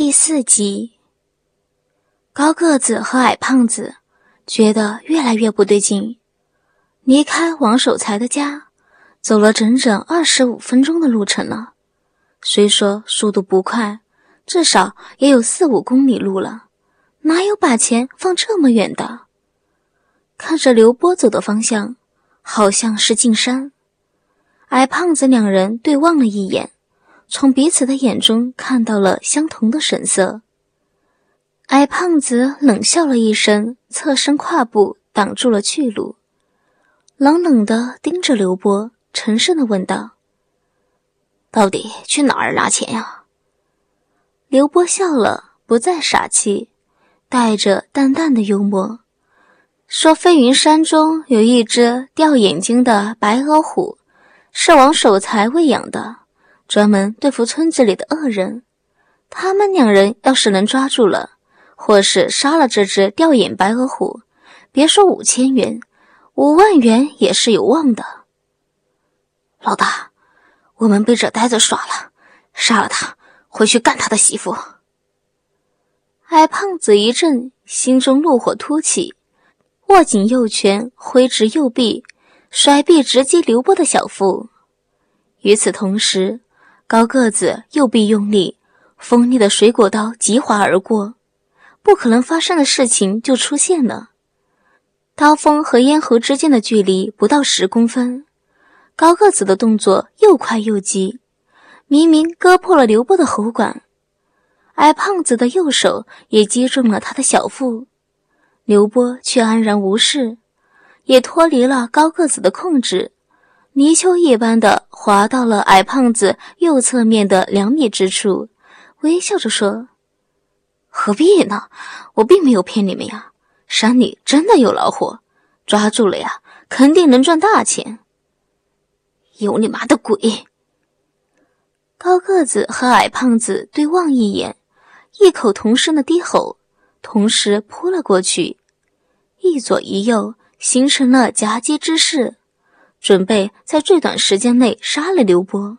第四集，高个子和矮胖子觉得越来越不对劲。离开王守财的家，走了整整二十五分钟的路程了。虽说速度不快，至少也有四五公里路了，哪有把钱放这么远的？看着刘波走的方向，好像是进山。矮胖子两人对望了一眼。从彼此的眼中看到了相同的神色。矮胖子冷笑了一声，侧身跨步挡住了去路，冷冷的盯着刘波，沉声的问道：“到底去哪儿拿钱呀？”刘波笑了，不再傻气，带着淡淡的幽默，说：“飞云山中有一只掉眼睛的白额虎，是王守财喂养的。”专门对付村子里的恶人，他们两人要是能抓住了，或是杀了这只吊眼白额虎，别说五千元，五万元也是有望的。老大，我们被这呆子耍了，杀了他，回去干他的媳妇。矮胖子一震，心中怒火突起，握紧右拳，挥直右臂，甩臂直击刘波的小腹。与此同时。高个子右臂用力，锋利的水果刀急划而过，不可能发生的事情就出现了。刀锋和咽喉之间的距离不到十公分，高个子的动作又快又急，明明割破了刘波的喉管，矮胖子的右手也击中了他的小腹，刘波却安然无事，也脱离了高个子的控制。泥鳅一般的滑到了矮胖子右侧面的两米之处，微笑着说：“何必呢？我并没有骗你们呀。山里真的有老虎，抓住了呀，肯定能赚大钱。”有你妈的鬼！高个子和矮胖子对望一眼，异口同声的低吼，同时扑了过去，一左一右形成了夹击之势。准备在最短时间内杀了刘波。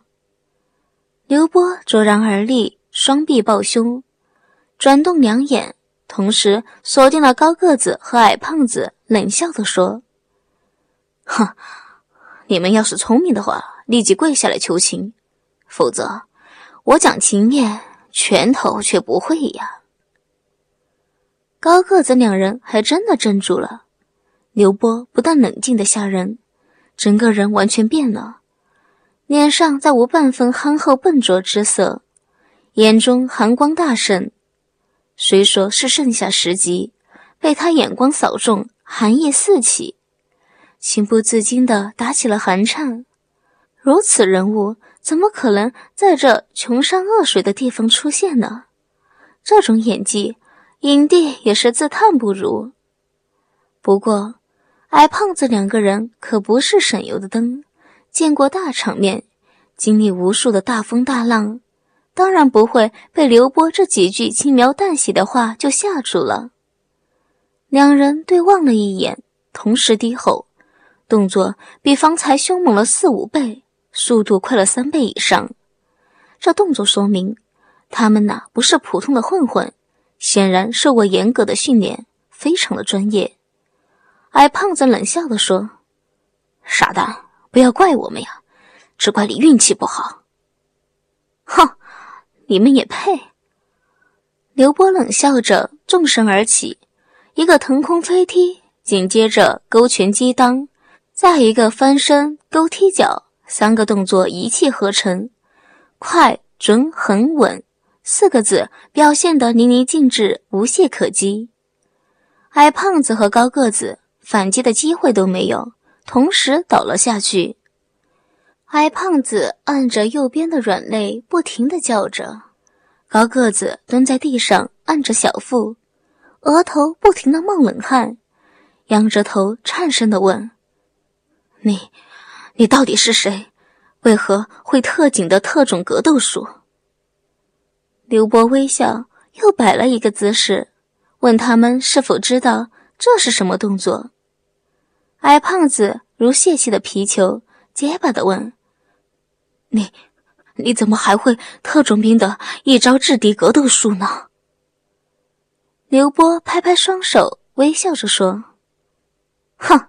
刘波卓然而立，双臂抱胸，转动两眼，同时锁定了高个子和矮胖子，冷笑地说：“哼，你们要是聪明的话，立即跪下来求情；否则，我讲情面，拳头却不会呀。”高个子两人还真的怔住了。刘波不但冷静的吓人。整个人完全变了，脸上再无半分憨厚笨拙之色，眼中寒光大盛。虽说是盛夏时节，被他眼光扫中，寒意四起，情不自禁地打起了寒颤。如此人物，怎么可能在这穷山恶水的地方出现呢？这种演技，影帝也是自叹不如。不过。矮胖子两个人可不是省油的灯，见过大场面，经历无数的大风大浪，当然不会被刘波这几句轻描淡写的话就吓住了。两人对望了一眼，同时低吼，动作比方才凶猛了四五倍，速度快了三倍以上。这动作说明，他们呐不是普通的混混，显然受过严格的训练，非常的专业。矮胖子冷笑地说：“傻蛋，不要怪我们呀，只怪你运气不好。”哼，你们也配！刘波冷笑着，纵身而起，一个腾空飞踢，紧接着勾拳击裆，再一个翻身勾踢脚，三个动作一气呵成，快、准、狠、稳四个字表现得淋漓尽致，无懈可击。矮胖子和高个子。反击的机会都没有，同时倒了下去。矮胖子按着右边的软肋，不停的叫着；高个子蹲在地上按着小腹，额头不停的冒冷汗，仰着头颤声的问：“你，你到底是谁？为何会特警的特种格斗术？”刘波微笑，又摆了一个姿势，问他们是否知道这是什么动作。矮胖子如泄气的皮球，结巴的问：“你，你怎么还会特种兵的一招制敌格斗术呢？刘波拍拍双手，微笑着说：“哼，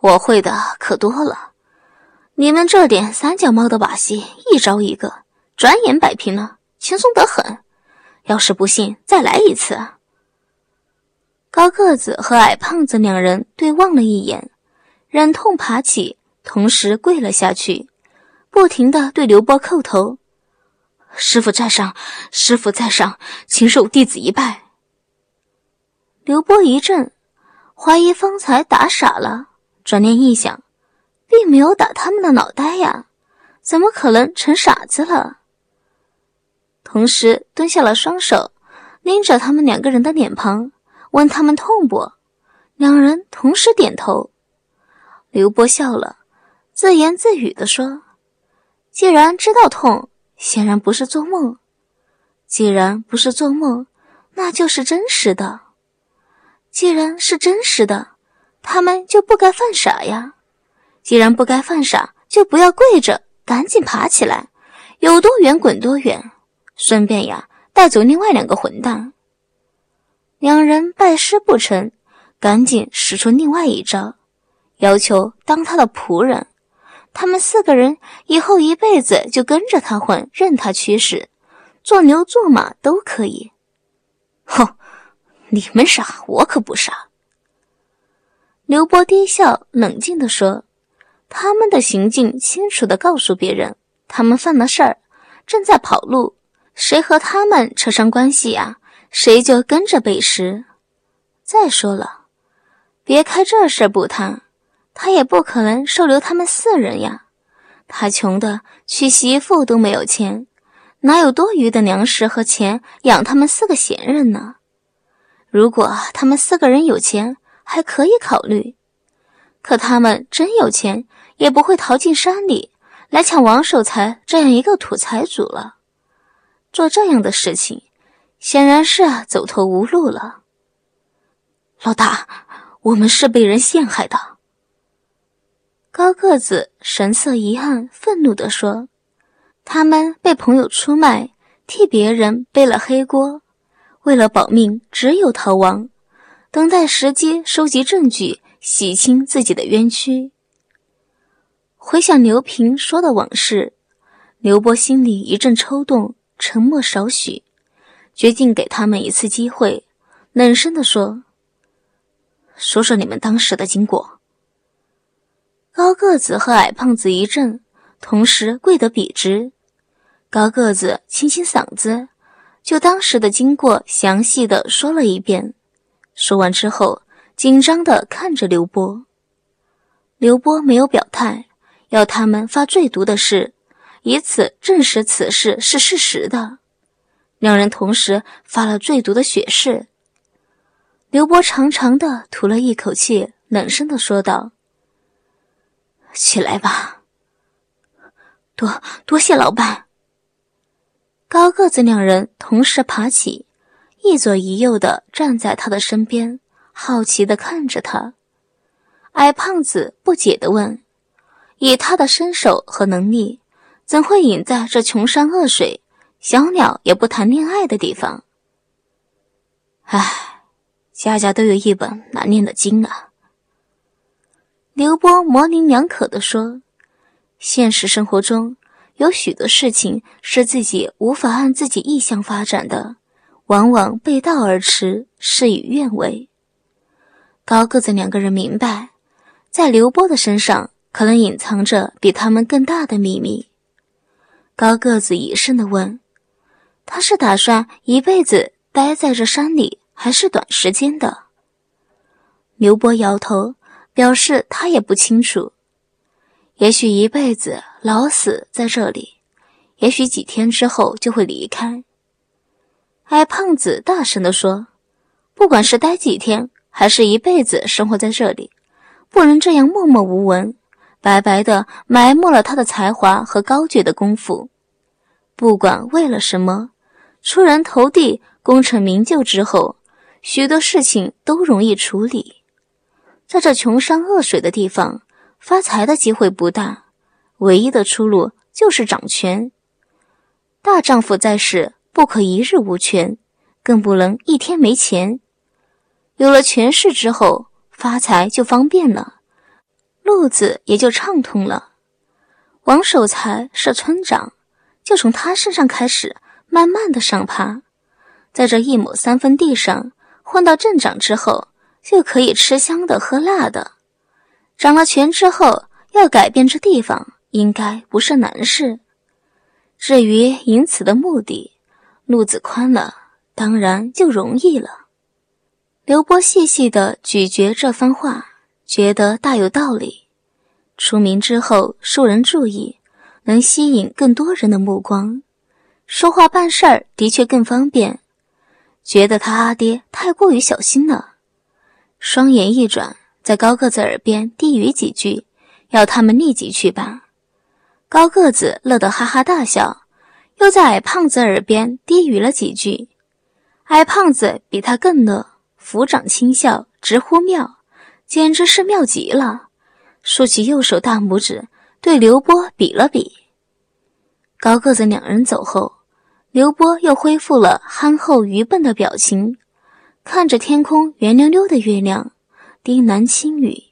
我会的可多了。你们这点三脚猫的把戏，一招一个，转眼摆平了，轻松得很。要是不信，再来一次。”高个子和矮胖子两人对望了一眼，忍痛爬起，同时跪了下去。不停的对刘波叩头，师傅在上，师傅在上，请受弟子一拜。刘波一怔，怀疑方才打傻了，转念一想，并没有打他们的脑袋呀，怎么可能成傻子了？同时蹲下了双手，拎着他们两个人的脸庞，问他们痛不？两人同时点头。刘波笑了，自言自语的说。既然知道痛，显然不是做梦。既然不是做梦，那就是真实的。既然是真实的，他们就不该犯傻呀。既然不该犯傻，就不要跪着，赶紧爬起来，有多远滚多远。顺便呀，带走另外两个混蛋。两人拜师不成，赶紧使出另外一招，要求当他的仆人。他们四个人以后一辈子就跟着他混，任他驱使，做牛做马都可以。哼，你们傻，我可不傻。刘波低笑，冷静地说：“他们的行径清楚地告诉别人，他们犯了事儿，正在跑路。谁和他们扯上关系呀？谁就跟着背时。再说了，别开这事不谈。”他也不可能收留他们四人呀，他穷的娶媳妇都没有钱，哪有多余的粮食和钱养他们四个闲人呢？如果他们四个人有钱，还可以考虑；可他们真有钱，也不会逃进山里来抢王守财这样一个土财主了。做这样的事情，显然是走投无路了。老大，我们是被人陷害的。高个子神色遗憾，愤怒地说：“他们被朋友出卖，替别人背了黑锅，为了保命，只有逃亡，等待时机，收集证据，洗清自己的冤屈。”回想刘平说的往事，刘波心里一阵抽动，沉默少许，决定给他们一次机会，冷声地说：“说说你们当时的经过。”高个子和矮胖子一怔，同时跪得笔直。高个子清清嗓子，就当时的经过详细的说了一遍。说完之后，紧张的看着刘波。刘波没有表态，要他们发最毒的誓，以此证实此事是事实的。两人同时发了最毒的血誓。刘波长长的吐了一口气，冷声的说道。起来吧，多多谢老板。高个子两人同时爬起，一左一右的站在他的身边，好奇的看着他。矮胖子不解的问：“以他的身手和能力，怎会隐在这穷山恶水、小鸟也不谈恋爱的地方？”唉，家家都有一本难念的经啊。刘波模棱两可地说：“现实生活中有许多事情是自己无法按自己意向发展的，往往背道而驰，事与愿违。”高个子两个人明白，在刘波的身上可能隐藏着比他们更大的秘密。高个子疑声地问：“他是打算一辈子待在这山里，还是短时间的？”刘波摇头。表示他也不清楚，也许一辈子老死在这里，也许几天之后就会离开。矮胖子大声地说：“不管是待几天，还是一辈子生活在这里，不能这样默默无闻，白白的埋没了他的才华和高绝的功夫。不管为了什么，出人头地、功成名就之后，许多事情都容易处理。”在这穷山恶水的地方，发财的机会不大，唯一的出路就是掌权，大丈夫在世，不可一日无权，更不能一天没钱。有了权势之后，发财就方便了，路子也就畅通了。王守财是村长，就从他身上开始，慢慢的上爬，在这一亩三分地上混到镇长之后，就可以吃香的喝辣的。掌了权之后，要改变这地方，应该不是难事。至于赢此的目的，路子宽了，当然就容易了。刘波细细的咀嚼这番话，觉得大有道理。出名之后，受人注意，能吸引更多人的目光，说话办事儿的确更方便。觉得他阿爹太过于小心了，双眼一转，在高个子耳边低语几句，要他们立即去办。高个子乐得哈哈大笑，又在矮胖子耳边低语了几句。矮胖子比他更乐。抚掌轻笑，直呼妙，简直是妙极了。竖起右手大拇指，对刘波比了比。高个子两人走后，刘波又恢复了憨厚愚笨的表情，看着天空圆溜溜的月亮，低喃轻语：“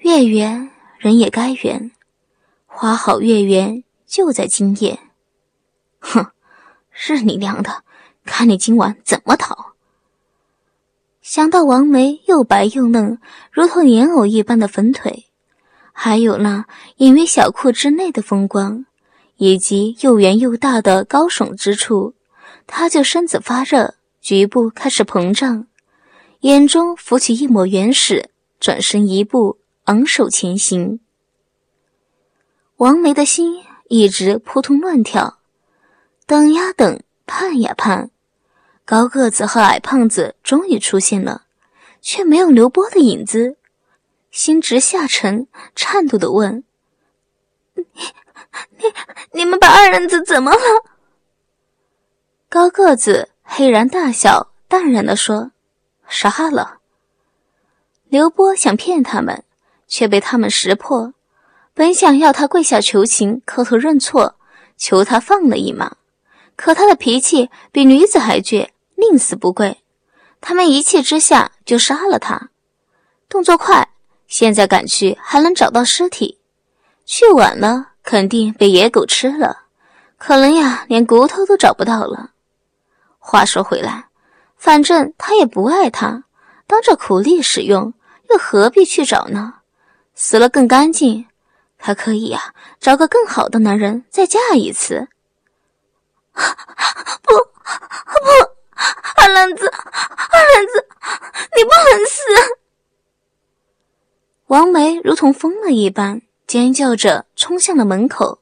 月圆人也该圆，花好月圆就在今夜。”哼，是你娘的，看你今晚怎么逃！想到王梅又白又嫩，如同莲藕一般的粉腿，还有那隐约小裤之内的风光，以及又圆又大的高耸之处，他就身子发热，局部开始膨胀，眼中浮起一抹原始，转身一步，昂首前行。王梅的心一直扑通乱跳，等呀等，盼呀盼。高个子和矮胖子终于出现了，却没有刘波的影子，心直下沉，颤抖的问：“你、你、你们把二人子怎么了？”高个子嘿然大笑，淡然的说：“杀了。”刘波想骗他们，却被他们识破，本想要他跪下求情，磕头认错，求他放了一马，可他的脾气比女子还倔。宁死不跪，他们一气之下就杀了他。动作快，现在赶去还能找到尸体；去晚了，肯定被野狗吃了，可能呀，连骨头都找不到了。话说回来，反正他也不爱他，当着苦力使用，又何必去找呢？死了更干净，他可以呀，找个更好的男人再嫁一次。不，不。二愣子，二愣子，你不能死！王梅如同疯了一般，尖叫着冲向了门口。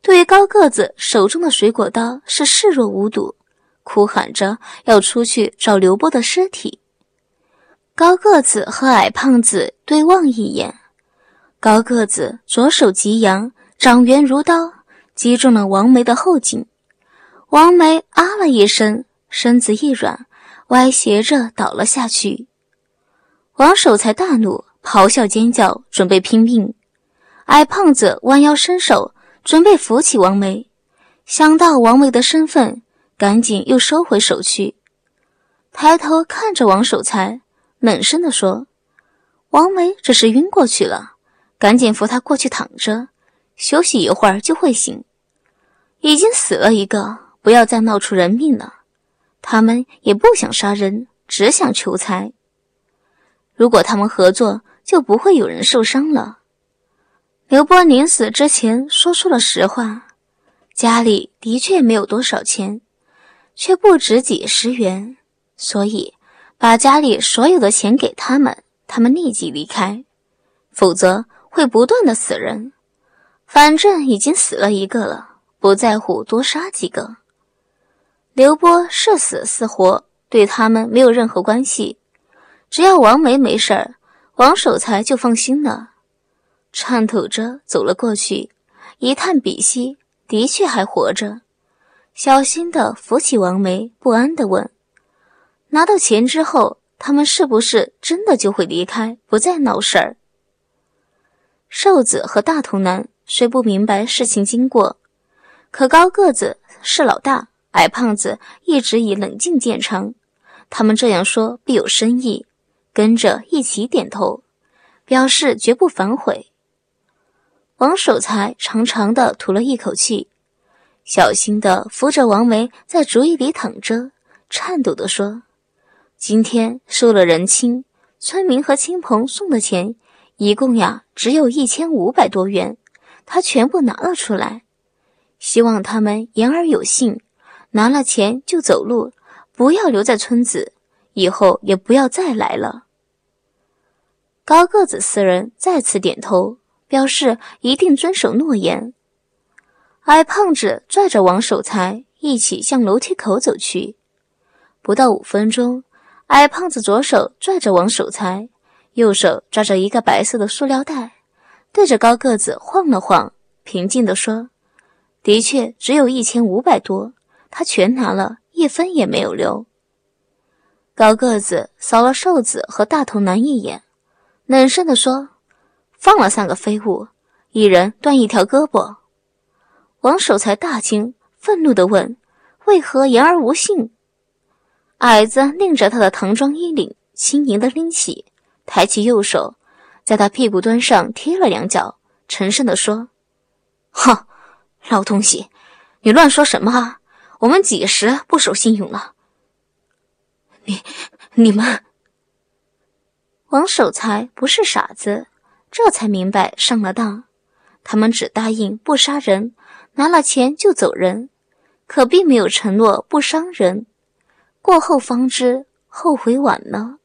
对于高个子手中的水果刀，是视若无睹，哭喊着要出去找刘波的尸体。高个子和矮胖子对望一眼，高个子左手急扬，掌圆如刀，击中了王梅的后颈。王梅啊了一声。身子一软，歪斜着倒了下去。王守才大怒，咆哮尖叫，准备拼命。矮胖子弯腰伸手，准备扶起王梅。想到王梅的身份，赶紧又收回手去。抬头看着王守才，冷声地说：“王梅只是晕过去了，赶紧扶她过去躺着，休息一会儿就会醒。已经死了一个，不要再闹出人命了。”他们也不想杀人，只想求财。如果他们合作，就不会有人受伤了。刘波临死之前说出了实话，家里的确没有多少钱，却不止几十元，所以把家里所有的钱给他们，他们立即离开，否则会不断的死人。反正已经死了一个了，不在乎多杀几个。刘波是死是活，对他们没有任何关系。只要王梅没事儿，王守才就放心了。颤抖着走了过去，一探鼻息，的确还活着。小心的扶起王梅，不安的问：“拿到钱之后，他们是不是真的就会离开，不再闹事儿？”瘦子和大头男虽不明白事情经过，可高个子是老大，矮胖子一直以冷静见长。他们这样说必有深意，跟着一起点头，表示绝不反悔。王守财长长的吐了一口气，小心的扶着王梅在竹椅里躺着，颤抖的说：“今天收了人亲，村民和亲朋送的钱，一共呀只有一千五百多元，他全部拿了出来。”希望他们言而有信，拿了钱就走路，不要留在村子，以后也不要再来了。高个子四人再次点头，表示一定遵守诺言。矮胖子拽着王守财一起向楼梯口走去。不到五分钟，矮胖子左手拽着王守财，右手抓着一个白色的塑料袋，对着高个子晃了晃，平静地说。的确只有一千五百多，他全拿了一分也没有留。高个子扫了瘦子和大头男一眼，冷声地说：“放了三个废物，一人断一条胳膊。”王守才大惊，愤怒地问：“为何言而无信？”矮子拧着他的唐装衣领，轻盈地拎起，抬起右手，在他屁股端上踢了两脚，沉声地说：“哼！”老东西，你乱说什么啊？我们几时不守信用了？你、你们，王守财不是傻子，这才明白上了当。他们只答应不杀人，拿了钱就走人，可并没有承诺不伤人。过后方知后悔晚了。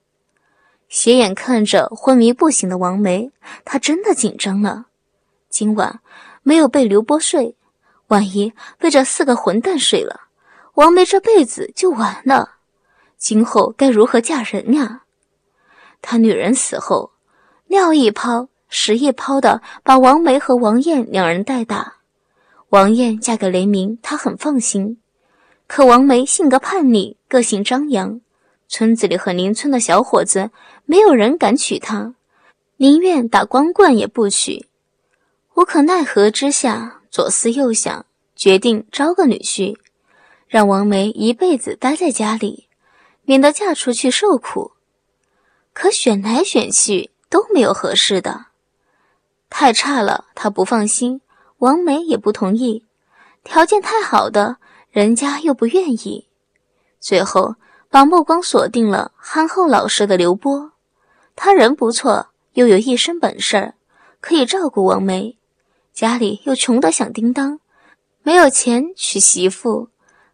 斜眼看着昏迷不醒的王梅，他真的紧张了。今晚没有被刘波睡。万一被这四个混蛋睡了，王梅这辈子就完了。今后该如何嫁人呀？他女人死后，尿一泡，屎一泡的把王梅和王艳两人带大。王艳嫁给雷鸣，他很放心。可王梅性格叛逆，个性张扬，村子里和邻村的小伙子没有人敢娶她，宁愿打光棍也不娶。无可奈何之下。左思右想，决定招个女婿，让王梅一辈子待在家里，免得嫁出去受苦。可选来选去都没有合适的，太差了，他不放心；王梅也不同意。条件太好的，人家又不愿意。最后把目光锁定了憨厚老实的刘波，他人不错，又有一身本事，可以照顾王梅。家里又穷得响叮当，没有钱娶媳妇，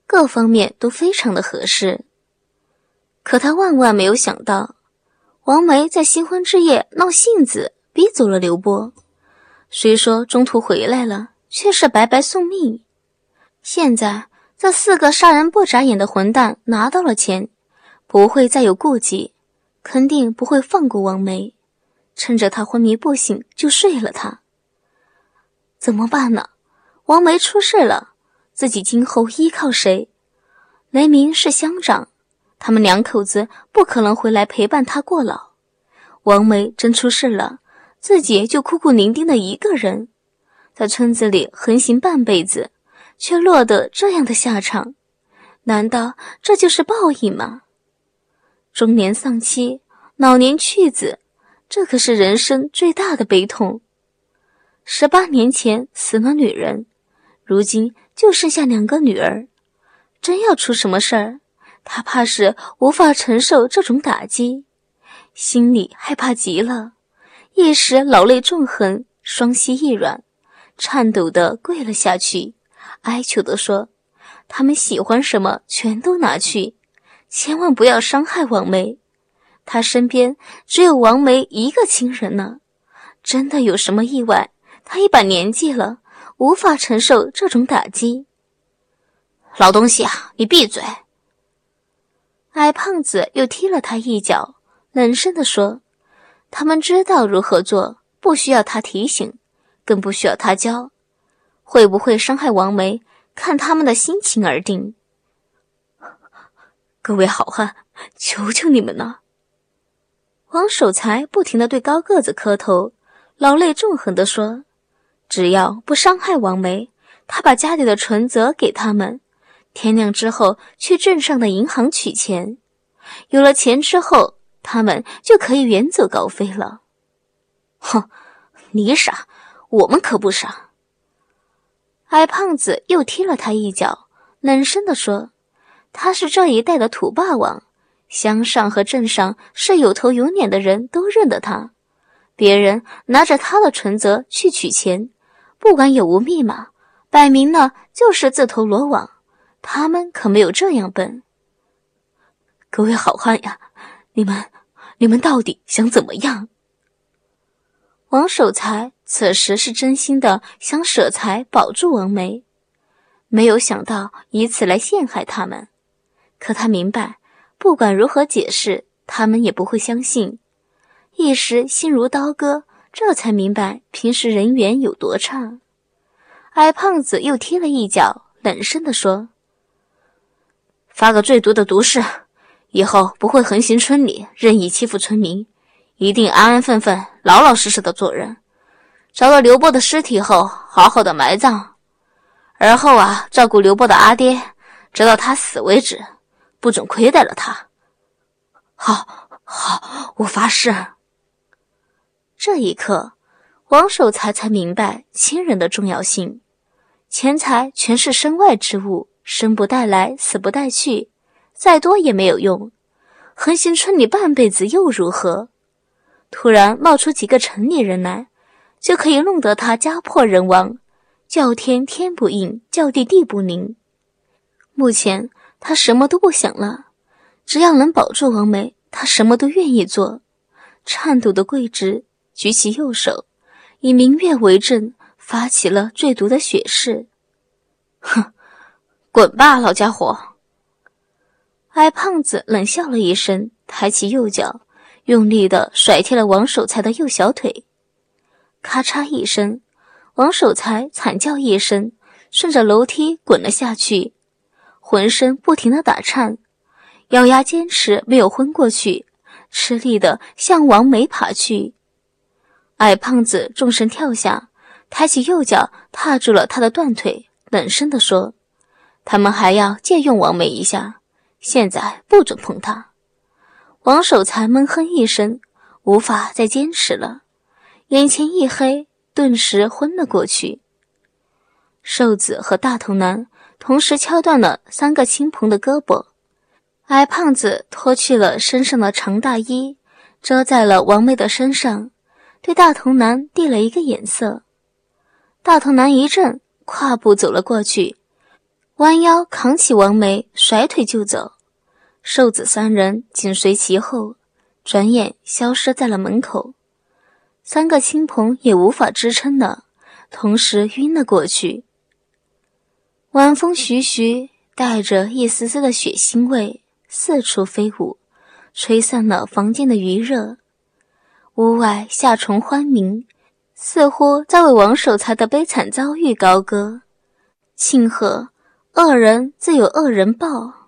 各方面都非常的合适。可他万万没有想到，王梅在新婚之夜闹性子，逼走了刘波。虽说中途回来了，却是白白送命。现在这四个杀人不眨眼的混蛋拿到了钱，不会再有顾忌，肯定不会放过王梅，趁着他昏迷不醒就睡了他。怎么办呢？王梅出事了，自己今后依靠谁？雷鸣是乡长，他们两口子不可能回来陪伴他过老。王梅真出事了，自己就孤苦伶仃的一个人，在村子里横行半辈子，却落得这样的下场，难道这就是报应吗？中年丧妻，老年去子，这可是人生最大的悲痛。十八年前死了女人，如今就剩下两个女儿，真要出什么事儿，他怕是无法承受这种打击，心里害怕极了，一时老泪纵横，双膝一软，颤抖的跪了下去，哀求的说：“他们喜欢什么，全都拿去，千万不要伤害王梅，他身边只有王梅一个亲人呢，真的有什么意外。”他一把年纪了，无法承受这种打击。老东西啊，你闭嘴！矮胖子又踢了他一脚，冷声地说：“他们知道如何做，不需要他提醒，更不需要他教。会不会伤害王梅，看他们的心情而定。”各位好汉，求求你们了！王守财不停地对高个子磕头，老泪纵横地说。只要不伤害王梅，他把家里的存折给他们，天亮之后去镇上的银行取钱。有了钱之后，他们就可以远走高飞了。哼，你傻，我们可不傻。矮胖子又踢了他一脚，冷声地说：“他是这一带的土霸王，乡上和镇上是有头有脸的人都认得他。别人拿着他的存折去取钱，不管有无密码，摆明了就是自投罗网。他们可没有这样笨。各位好汉呀，你们，你们到底想怎么样？”王守财此时是真心的想舍财保住王梅，没有想到以此来陷害他们。可他明白，不管如何解释，他们也不会相信。一时心如刀割，这才明白平时人缘有多差。矮胖子又踢了一脚，冷声地说：“发个最毒的毒誓，以后不会横行村里，任意欺负村民。”一定安安分分、老老实实的做人。找到刘波的尸体后，好好的埋葬。而后啊，照顾刘波的阿爹，直到他死为止，不准亏待了他。好，好，我发誓。这一刻，王守财才明白亲人的重要性。钱财全是身外之物，生不带来，死不带去，再多也没有用。横行村里半辈子又如何？突然冒出几个城里人来，就可以弄得他家破人亡，叫天天不应，叫地地不灵。目前他什么都不想了，只要能保住王梅，他什么都愿意做。颤抖的跪直，举起右手，以明月为证，发起了最毒的血誓。哼，滚吧，老家伙！矮胖子冷笑了一声，抬起右脚。用力的甩踢了王守财的右小腿，咔嚓一声，王守财惨叫一声，顺着楼梯滚了下去，浑身不停的打颤，咬牙坚持没有昏过去，吃力的向王梅爬去。矮胖子纵身跳下，抬起右脚踏住了他的断腿，冷声的说：“他们还要借用王梅一下，现在不准碰她。”王守财闷哼一声，无法再坚持了，眼前一黑，顿时昏了过去。瘦子和大头男同时敲断了三个亲朋的胳膊，矮胖子脱去了身上的长大衣，遮在了王梅的身上，对大头男递了一个眼色。大头男一怔，跨步走了过去，弯腰扛起王梅，甩腿就走。瘦子三人紧随其后，转眼消失在了门口。三个亲朋也无法支撑了，同时晕了过去。晚风徐徐，带着一丝丝的血腥味，四处飞舞，吹散了房间的余热。屋外夏虫欢鸣，似乎在为王守财的悲惨遭遇高歌。庆贺，恶人自有恶人报。